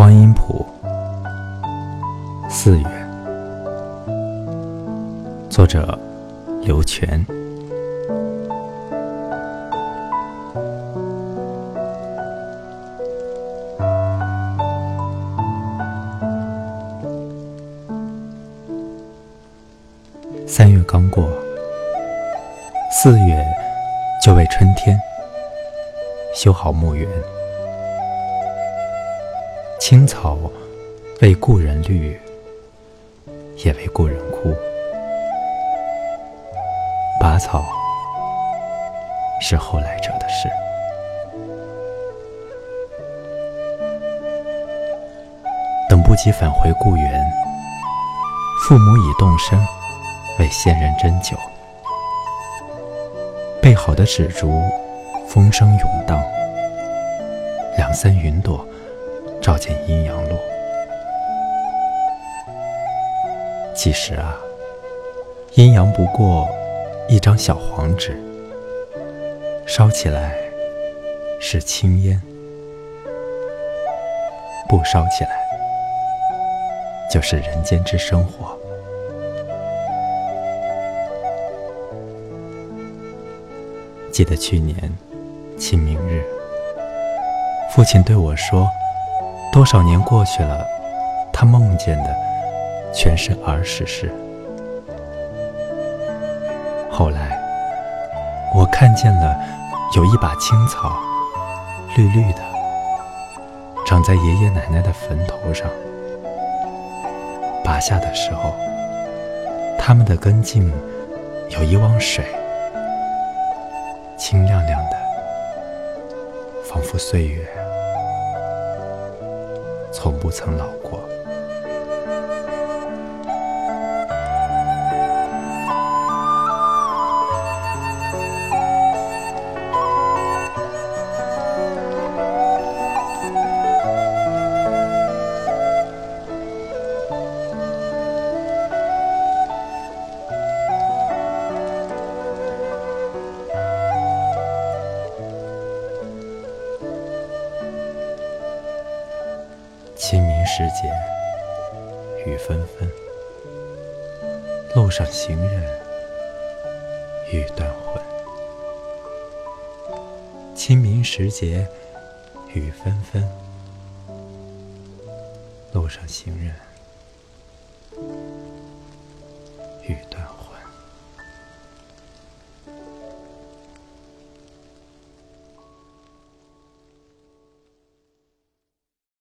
观音谱，四月，作者刘全。三月刚过，四月就为春天。修好墓园，青草为故人绿，也为故人枯。拔草是后来者的事。等不及返回故园，父母已动身为先人斟酒，备好的纸烛。风声涌荡，两三云朵照见阴阳路。其实啊，阴阳不过一张小黄纸，烧起来是青烟，不烧起来就是人间之生活。记得去年。清明日，父亲对我说：“多少年过去了，他梦见的全是儿时事。”后来，我看见了有一把青草，绿绿的，长在爷爷奶奶的坟头上。拔下的时候，他们的根茎有一汪水，清亮亮的。仿佛岁月从不曾老过。清明时节雨纷纷，路上行人欲断魂。清明时节雨纷纷，路上行人欲断。